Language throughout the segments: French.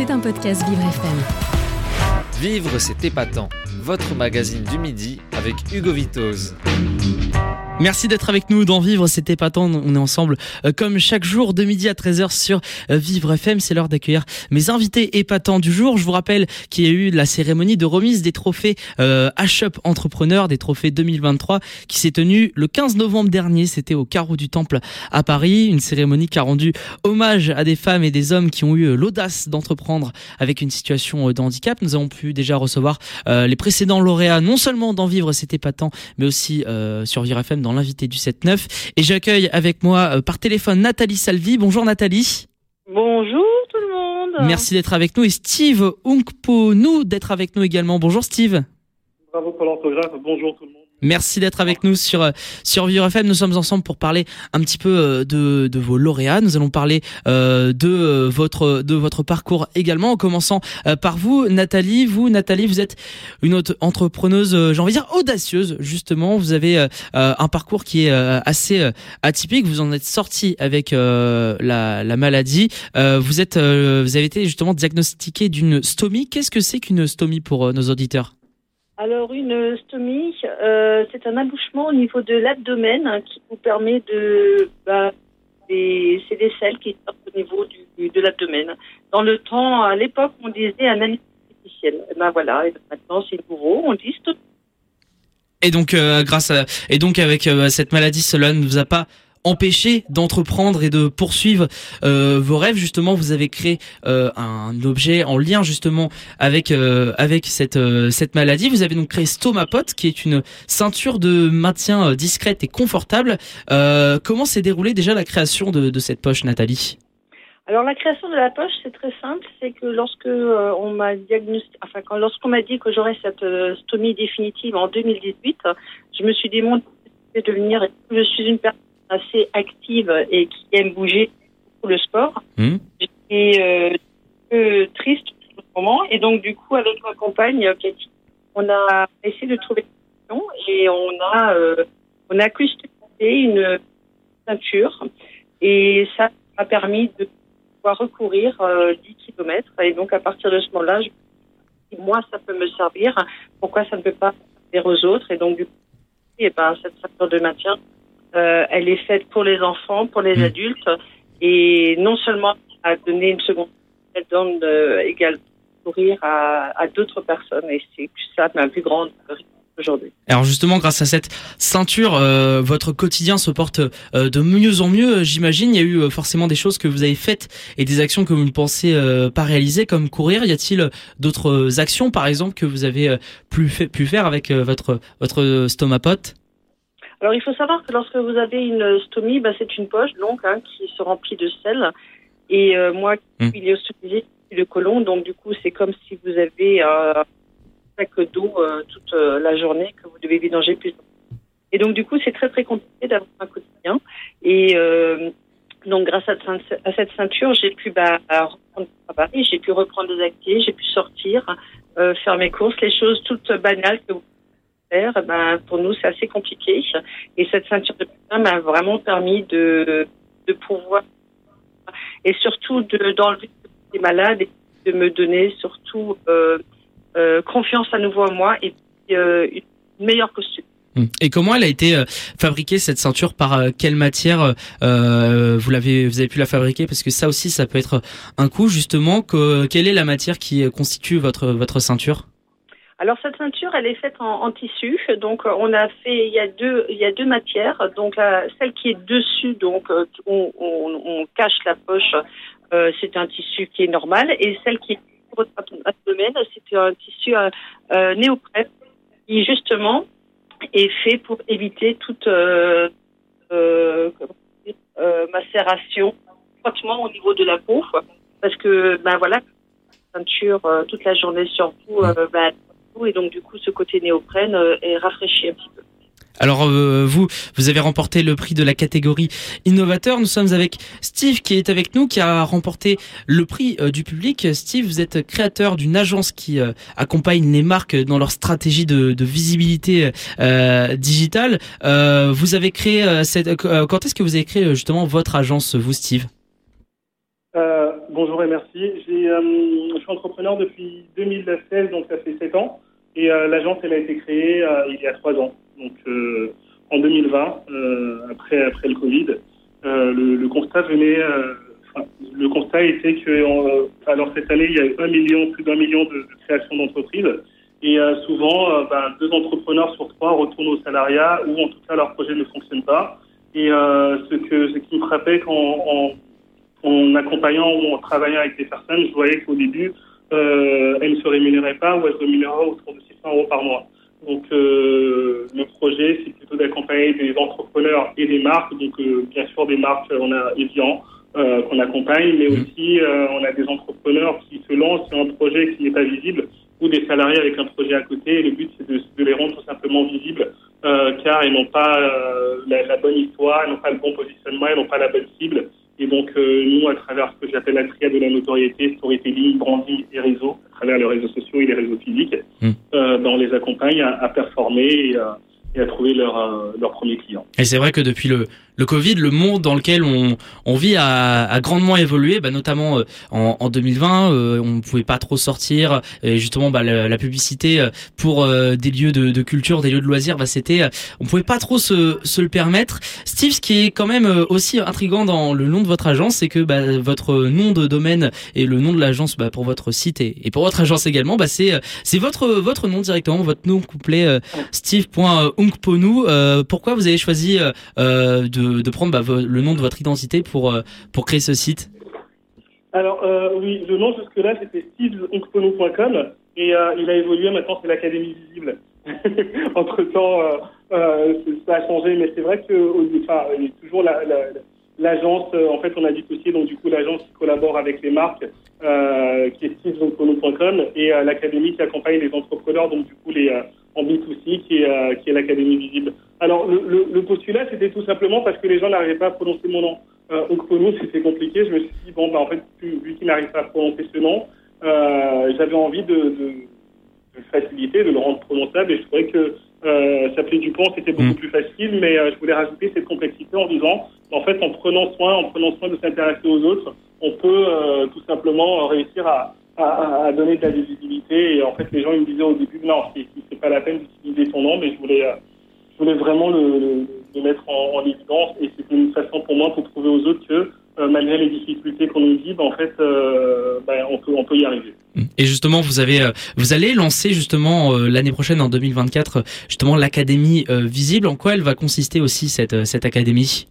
C'est un podcast Vivre FM. Vivre, c'est épatant. Votre magazine du midi avec Hugo Vitoz. Merci d'être avec nous dans Vivre, c'était épatant. On est ensemble euh, comme chaque jour de midi à 13h sur euh, Vivre FM. C'est l'heure d'accueillir mes invités épatants du jour. Je vous rappelle qu'il y a eu la cérémonie de remise des trophées euh, H-Up Entrepreneur, des trophées 2023, qui s'est tenue le 15 novembre dernier. C'était au Carreau du Temple à Paris. Une cérémonie qui a rendu hommage à des femmes et des hommes qui ont eu l'audace d'entreprendre avec une situation de handicap. Nous avons pu déjà recevoir les précédents lauréats, non seulement dans Vivre, c'était épatant, mais aussi sur Vivre FM l'invité du 7-9. Et j'accueille avec moi euh, par téléphone Nathalie Salvi. Bonjour Nathalie. Bonjour tout le monde. Merci d'être avec nous et Steve nous d'être avec nous également. Bonjour Steve. Bravo pour l'orthographe. Bonjour tout le monde. Merci d'être avec nous sur euh, sur Vivre FM. Nous sommes ensemble pour parler un petit peu euh, de, de vos lauréats. Nous allons parler euh, de votre de votre parcours également. En commençant par vous, Nathalie. Vous, Nathalie, vous êtes une autre entrepreneuse, j'ai envie de dire audacieuse. Justement, vous avez un parcours qui est assez atypique. Vous en êtes sorti avec la, la maladie. vous êtes vous avez été justement diagnostiqué d'une stomie. Qu'est-ce que c'est qu'une stomie pour nos auditeurs? Alors une stomie, euh, c'est un abouchement au niveau de l'abdomen hein, qui vous permet de... Bah, c'est des selles qui sortent au niveau du, de l'abdomen. Dans le temps, à l'époque, on disait un artificiel. Et ben voilà, maintenant c'est nouveau, on dit stomie. Et donc, euh, grâce à, et donc avec euh, cette maladie, cela ne vous a pas empêcher d'entreprendre et de poursuivre euh, vos rêves. Justement vous avez créé euh, un objet en lien justement avec euh, avec cette cette maladie. Vous avez donc créé Stomapot qui est une ceinture de maintien discrète et confortable. Comment s'est déroulée déjà la création de, de cette poche Nathalie? Alors la création de la poche, c'est très simple, c'est que lorsque on m'a quand lorsqu'on m'a dit que j'aurais cette stomie définitive en 2018, je me suis de devenir, je suis une personne assez active et qui aime bouger pour le sport. Mmh. J'étais euh, peu triste en ce moment. Et donc du coup avec ma compagne Cathy, on a essayé de trouver une solution et on a euh, on a customisé une ceinture. Et ça m'a permis de pouvoir recourir euh, 10 km et donc à partir de ce moment-là, moi ça peut me servir, pourquoi ça ne peut pas servir aux autres? Et donc du coup et eh ben cette ceinture de maintien euh, elle est faite pour les enfants, pour les mmh. adultes, et non seulement à donner une seconde, elle donne euh, également sourire à, à d'autres personnes, et c'est ça ma plus grande aujourd'hui. Alors justement, grâce à cette ceinture, euh, votre quotidien se porte euh, de mieux en mieux. J'imagine, il y a eu euh, forcément des choses que vous avez faites et des actions que vous ne pensez pas réaliser, comme courir. Y a-t-il d'autres actions, par exemple, que vous avez pu, pu faire avec votre votre stomapote alors il faut savoir que lorsque vous avez une stomie, bah, c'est une poche donc hein, qui se remplit de sel. Et euh, moi, mmh. il est hospitalisé le colon, donc du coup c'est comme si vous avez euh, un sac d'eau euh, toute la journée que vous devez vidanger plus. Et donc du coup c'est très très compliqué d'avoir un quotidien. Et donc grâce à, cette ceinture, j'ai pu bah, reprendre à Paris, j'ai pu reprendre des activités, j'ai pu sortir, faire mes courses, les choses toutes banales que vous eh ben, pour nous, c'est assez compliqué. Et cette ceinture de putain m'a vraiment permis de, de pouvoir, et surtout d'enlever les malades et de me donner surtout euh, euh, confiance à nouveau en moi et euh, une meilleure posture. Hum. Et comment elle a été fabriquée cette ceinture? Par euh, quelle matière vous l'avez vous avez pu la fabriquer? Parce que ça aussi ça peut être un coût justement que, quelle est la matière qui constitue votre votre ceinture? Alors cette ceinture, elle est faite en, tissu. Donc on a fait, il y a deux, il y a deux matières. Donc celle qui est dessus, donc euh, on, on, cache la poche, euh, c'est un tissu qui est normal, et celle qui est votre abdomen, c'est un tissu euh, euh, néoprène qui justement est fait pour éviter toute euh, euh, macération, frottement au niveau de la peau, parce que ben voilà, ceinture toute la journée sur vous, et donc du coup ce côté néoprène euh, est rafraîchi un petit peu. Alors euh, vous, vous avez remporté le prix de la catégorie innovateur. Nous sommes avec Steve qui est avec nous, qui a remporté le prix euh, du public. Steve, vous êtes créateur d'une agence qui accompagne les marques dans leur stratégie de, de visibilité digitale. vous avez créé cette. quand est-ce que vous avez créé justement votre agence, vous, Steve? Bonjour et merci. J'ai, je suis entrepreneur depuis 2016, donc ça fait 7 ans. Et l'agence, elle a été créée il y a 3 ans, donc en 2020, après, après le Covid. Le, le, constat venait le constat était que alors cette année, il y a eu un million, plus d'un million de, de créations d'entreprises. Et euh, souvent, euh, ben, deux entrepreneurs sur trois retournent au salariat ou en tout cas leur projet ne fonctionne pas. Et euh, ce, que, ce qui me frappait quand, en, en, accompagnant ou en travaillant avec des personnes, je voyais qu'au début, euh, elles ne se rémunéraient pas ou elles se rémunéraient autour de 600 euros par mois. Donc euh, le projet, c'est plutôt d'accompagner des entrepreneurs et des marques. Donc bien sûr des marques, on a Evian, euh, qu'on accompagne, mais mmh. aussi euh, on a des entrepreneurs qui se lancent sur un projet qui n'est pas visible ou des salariés avec un projet à côté. Et le but, c'est de, de, les rendre tout simplement visibles, euh, car ils n'ont pas euh, la, la, bonne histoire, ils n'ont pas le bon positionnement, ils n'ont pas la bonne cible. Donc, euh, nous, à travers ce que j'appelle la triade de la notoriété, storytelling, branding et réseau, à travers les réseaux sociaux et les réseaux physiques, mmh. ben, on les accompagne à, à performer et, et, à trouver leur, leur premier client. Et c'est vrai que depuis le, le Covid, le monde dans lequel on, on vit a, a, grandement évolué, bah, notamment euh, en, en, 2020, euh, on ne pouvait pas trop sortir, et justement bah, la, la, publicité euh, pour euh, des lieux de, de, culture, des lieux de loisirs, bah, c'était, on pouvait pas trop se, se, le permettre. Steve, ce qui est quand même aussi intrigant dans le nom de votre agence, c'est que bah, votre nom de domaine et le nom de l'agence bah, pour votre site et, et, pour votre agence également, bah, c'est c'est votre votre nom directement, votre nom complet steve.unkponu. pourquoi vous avez choisi de de, prendre bah, le nom de votre identité pour, euh, pour créer ce site Alors, euh, oui, le nom jusque-là, c'était steveonkpono.com et euh, il a évolué, maintenant c'est l'Académie Visible. Entre-temps, ça a changé, mais c'est vrai que enfin, il y a toujours l'agence, en fait, on a dissocié, donc du coup, l'agence qui collabore avec les marques, qui est steveonkpono.com, et l'académie qui accompagne les entrepreneurs, donc du coup, les en B2C, qui est, qui est l'Académie Visible. Alors, le, le, le postulat, c'était tout simplement parce que les gens n'arrivaient pas à prononcer mon nom. Euh, Okpono, c'était compliqué. Je me suis dit, bon, bah, en fait, vu qu'ils n'arrivent pas à prononcer ce nom, euh, j'avais envie de, de, de, faciliter, de le rendre prononçable. Et je trouvais que euh, s'appeler Dupont, c'était beaucoup mmh. plus facile. Mais euh, je voulais rajouter cette complexité en disant, en fait, en prenant soin, en prenant soin de s'intéresser aux autres, on peut euh, tout simplement réussir à, à, donner de la visibilité. Et en fait, les gens me disaient au début, non, c'est pas la peine d'utiliser ton nom, mais je voulais euh, voulais vraiment le, mettre en, en, évidence et c'était une façon pour moi pour prouver aux autres que euh, malgré les difficultés qu'on nous dit, bah, en fait, euh, bah, on, peut, on peut y arriver. Et justement, vous avez, vous allez lancer justement l'année prochaine, en 2024, justement l'académie visible. En quoi elle va consister aussi cette, cette académie?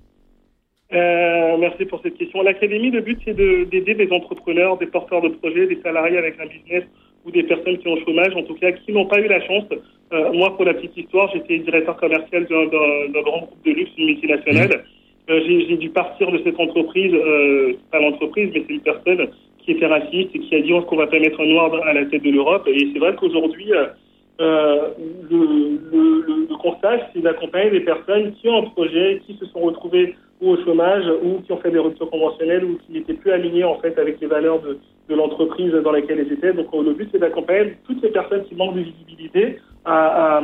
Merci pour cette question. L'académie, le but, c'est d'aider des entrepreneurs, des porteurs de projets, des salariés avec un business ou des personnes qui ont le chômage, en tout cas, qui n'ont pas eu la chance. Euh, moi, pour la petite histoire, j'étais directeur commercial d'un grand groupe de luxe, une multinationale. Euh, J'ai dû partir de cette entreprise, euh, pas l'entreprise, mais c'est une personne qui était raciste et qui a dit qu'on va pas mettre un noir à la tête de l'Europe. Et c'est vrai qu'aujourd'hui, euh, euh le, le, le, constat, c'est d'accompagner des personnes qui ont un projet, qui se sont retrouvées ou au chômage, ou qui ont fait des ruptures conventionnelles, ou qui n'étaient plus alignés en fait avec les valeurs de, de l'entreprise dans laquelle elles étaient. Donc le but, c'est d'accompagner toutes ces personnes qui manquent de visibilité à, à,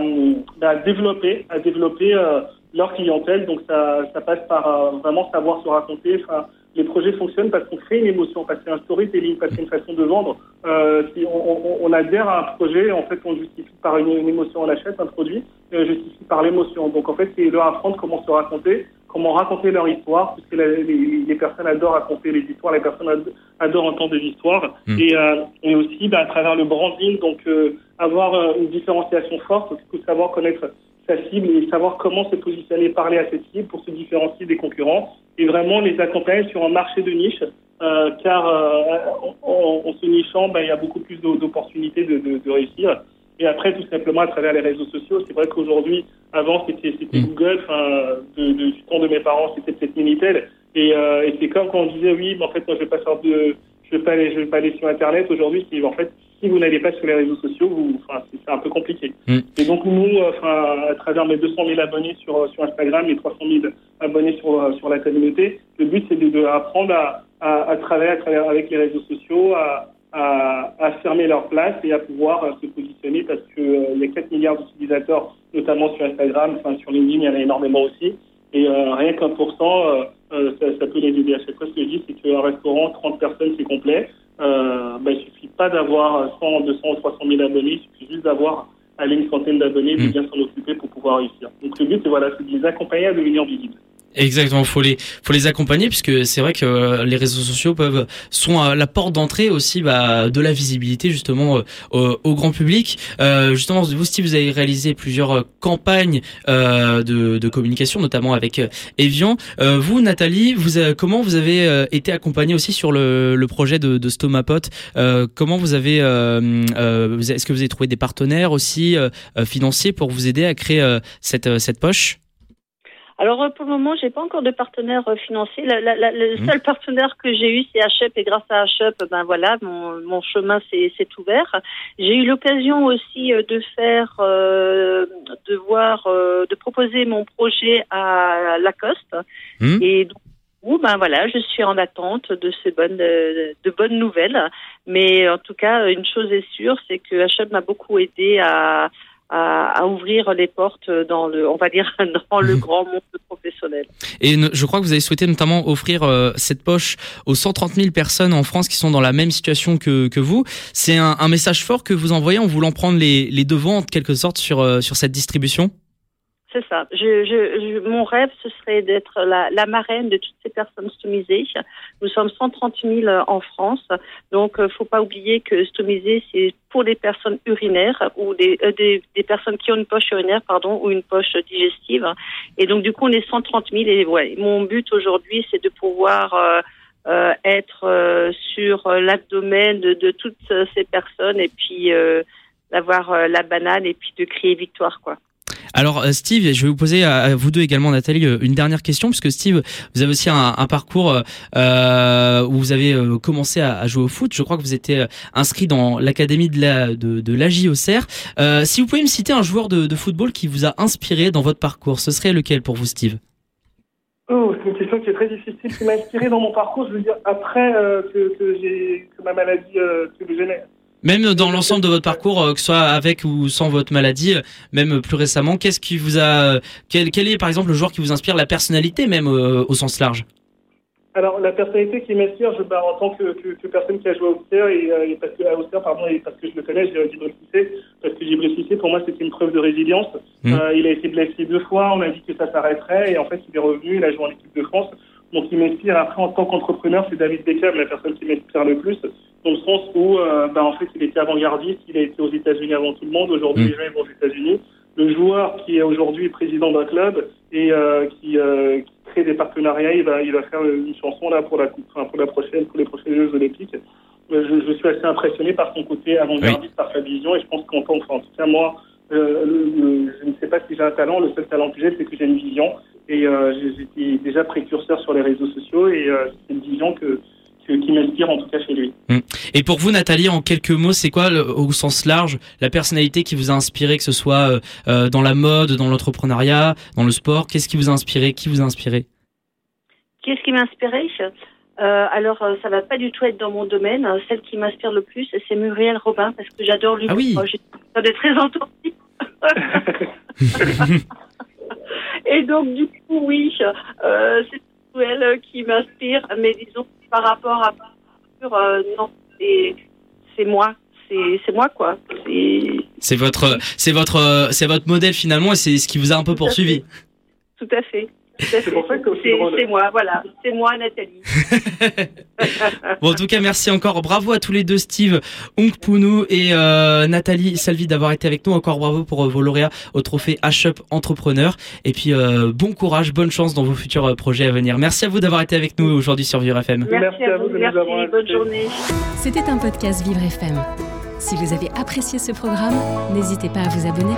à développer, à développer euh, leur clientèle. Donc ça, ça passe par euh, vraiment savoir se raconter. Enfin, les projets fonctionnent parce qu'on crée une émotion, parce que c'est un storytelling, parce que c'est une façon de vendre. Euh, si on, on, on, adhère à un projet, en fait, on justifie par une, émotion, on achète un produit, et on justifie par l'émotion. Donc en fait, c'est leur apprendre comment se raconter, comment raconter leur histoire, puisque les, les, les, personnes adorent raconter les histoires, les personnes adorent entendre des histoires, mmh. et, euh, et, aussi bah, à travers le branding, donc euh, avoir euh, une différenciation forte, il faut savoir connaître sa cible et savoir comment se positionner, parler à cette cible pour se différencier des concurrents, et vraiment les accompagner sur un marché de niche, euh, car en, en, se nichant, bah, il y a beaucoup plus d'opportunités de, de, de réussir. Et après, tout simplement, à travers les réseaux sociaux, c'est vrai qu'aujourd'hui, avant, c'était c'était mmh. Google, enfin, de, de, du temps de mes parents, c'était peut-être Minitel. Et, euh, et c'est comme quand on disait, oui, mais en fait, moi, je vais pas faire de, je vais pas aller, je vais pas aller sur Internet. Aujourd'hui, c'est en fait, si vous n'allez pas sur les réseaux sociaux, vous, enfin, c'est un peu compliqué. Mmh. Et donc, nous, enfin, à travers mes 200 000 abonnés sur, sur Instagram et 300 000 abonnés sur, sur la communauté, le but, c'est de, de apprendre à, à, à, travailler à travers, avec les réseaux sociaux, à, à, à fermer leur place et à pouvoir euh, se positionner parce que euh, il y a 4 milliards d'utilisateurs, notamment sur Instagram, enfin sur LinkedIn, il y en a énormément aussi. Et rien qu'un pour cent, ça, ça, peut les aider. À chaque fois, ce que je dis, c'est qu'un restaurant, 30 personnes, c'est complet. Euh, ben, il suffit pas d'avoir 100, 200 ou 300 000 abonnés, il suffit juste d'avoir aller une centaine d'abonnés, de mmh. bien s'en occuper pour pouvoir réussir. Donc le but, c'est voilà, de les accompagner à devenir visibles. Exactement, faut les faut les accompagner puisque c'est vrai que euh, les réseaux sociaux peuvent sont à la porte d'entrée aussi bah, de la visibilité justement euh, au, grand public. Euh, justement, vous Steve, vous avez réalisé plusieurs euh, campagnes euh, de, de, communication, notamment avec Evian. vous, Nathalie, vous comment vous avez été accompagnée aussi sur le, le projet de, de Stomapot Comment vous avez est-ce que vous avez trouvé des partenaires aussi financiers pour vous aider à créer cette cette poche? Alors euh, pour le moment, j'ai pas encore de partenaire euh, financier. le mmh. seul partenaire que j'ai eu, c'est HUP, et grâce à HUP, ben voilà, mon, mon chemin s'est ouvert. J'ai eu l'occasion aussi euh, de faire, de voir, de proposer mon projet à Lacoste, mmh. et donc, ben voilà, je suis en attente de ces bonnes, de, de bonnes nouvelles. Mais en tout cas, une chose est sûre, c'est que HUP m'a beaucoup aidé à à, à, ouvrir les portes dans le, on va dire, dans le mhm. grand monde professionnel. Et je crois que vous avez souhaité notamment offrir euh, cette poche aux 130 000 personnes en France qui sont dans la même situation que, que vous. C'est un, un, message fort que vous envoyez en voulant prendre les, les devants en quelque sorte sur, euh, sur cette distribution? C'est ça. Mon rêve, ce serait d'être la, marraine de toutes ces personnes stomisées. Nous sommes 130 000 en France, donc euh, faut pas oublier que stomisé, c'est pour les personnes urinaires ou des, euh, des, des, personnes qui ont une poche urinaire, pardon, ou une poche digestive. Et donc du coup, on est 130 000. Et mon but aujourd'hui, c'est de pouvoir euh, être sur l'abdomen de, de, toutes ces personnes et puis d'avoir la banane et puis de crier victoire, quoi. Alors euh, Steve, je vais vous poser à vous deux également Nathalie euh, une dernière question puisque Steve, vous avez aussi un, parcours euh, où vous avez commencé à, jouer au foot. Je crois que vous étiez inscrit dans l'académie de la de, de l'AJ si vous pouvez me citer un joueur de, football qui vous a inspiré dans votre parcours, ce serait lequel pour vous Steve? Oh, c'est une question qui est très difficile. Qui m'a inspiré dans mon parcours, je veux dire, après que, j'ai que ma maladie euh, que même dans l'ensemble de votre parcours, euh, que ce soit avec ou sans votre maladie, euh, même plus récemment, qu'est-ce qui vous a, quel, quel, est par exemple le joueur qui vous inspire, la personnalité même euh, au sens large? Alors la personnalité qui m'inspire, je bah, en tant que, que, que, personne qui a joué au Auxerre et, et, parce que à Auxerre, pardon, et parce que je le connais, j'ai Cissé, parce que Djibril Cissé pour moi c'était une preuve de résilience. Mmh. Euh, il a été blessé deux fois, on a dit que ça s'arrêterait et en fait il est revenu, il a joué en équipe de France. Donc il m'inspire après en tant qu'entrepreneur, c'est David Beckham, la personne qui m'inspire le plus dans le sens où, euh, bah, en fait, il était avant-gardiste, il a été aux États-Unis avant tout le monde. Aujourd'hui, mm. les gens vont aux États-Unis. Le joueur qui est aujourd'hui président d'un club et euh, qui, euh, qui, crée des partenariats, il va, il va faire une chanson là pour la, enfin, pour la prochaine, pour les prochaines Jeux Olympiques. Je, je, suis assez impressionné par son côté avant-gardiste, par sa vision, et je pense qu'en tant que, en tout cas moi, le, je ne sais pas si j'ai un talent. Le seul talent que j'ai, c'est que j'ai une vision. Et j'étais déjà précurseur sur les réseaux sociaux, et c'est une vision que qui m'inspire en tout cas chez lui. Hum. Et pour vous, Nathalie, en quelques mots, c'est quoi, au sens large, la personnalité qui vous a inspiré, que ce soit euh, euh, dans la mode, dans l'entrepreneuriat, dans le sport? Qu'est-ce qui vous a inspiré? Qui vous a inspiré? Qu'est-ce qui m'a inspiré euh, alors, ça va pas du tout être dans mon domaine. Celle qui m'inspire le plus, c'est Muriel Robin, parce que j'adore lui. Ah oui. J'ai très entendu. Et donc, du coup, oui, euh, c'est elle qui m'inspire. Mais disons, par rapport à euh, non, c'est moi. C'est moi quoi. C'est votre c'est votre c'est votre modèle finalement et c'est ce qui vous a un peu poursuivi. Tout à fait. C'est moi, voilà. C'est moi, Nathalie. bon, en tout cas, merci encore. Bravo à tous les deux, Steve Ongpounou et euh, Nathalie Salvi d'avoir été avec nous. Encore bravo pour euh, vos lauréats au trophée H-Up Entrepreneur. Et puis, euh, bon courage, bonne chance dans vos futurs euh, projets à venir. Merci à vous d'avoir été avec nous aujourd'hui sur Vivre FM. Merci, à vous, merci, bonne journée. C'était un podcast Vivre FM. Si vous avez apprécié ce programme, n'hésitez pas à vous abonner.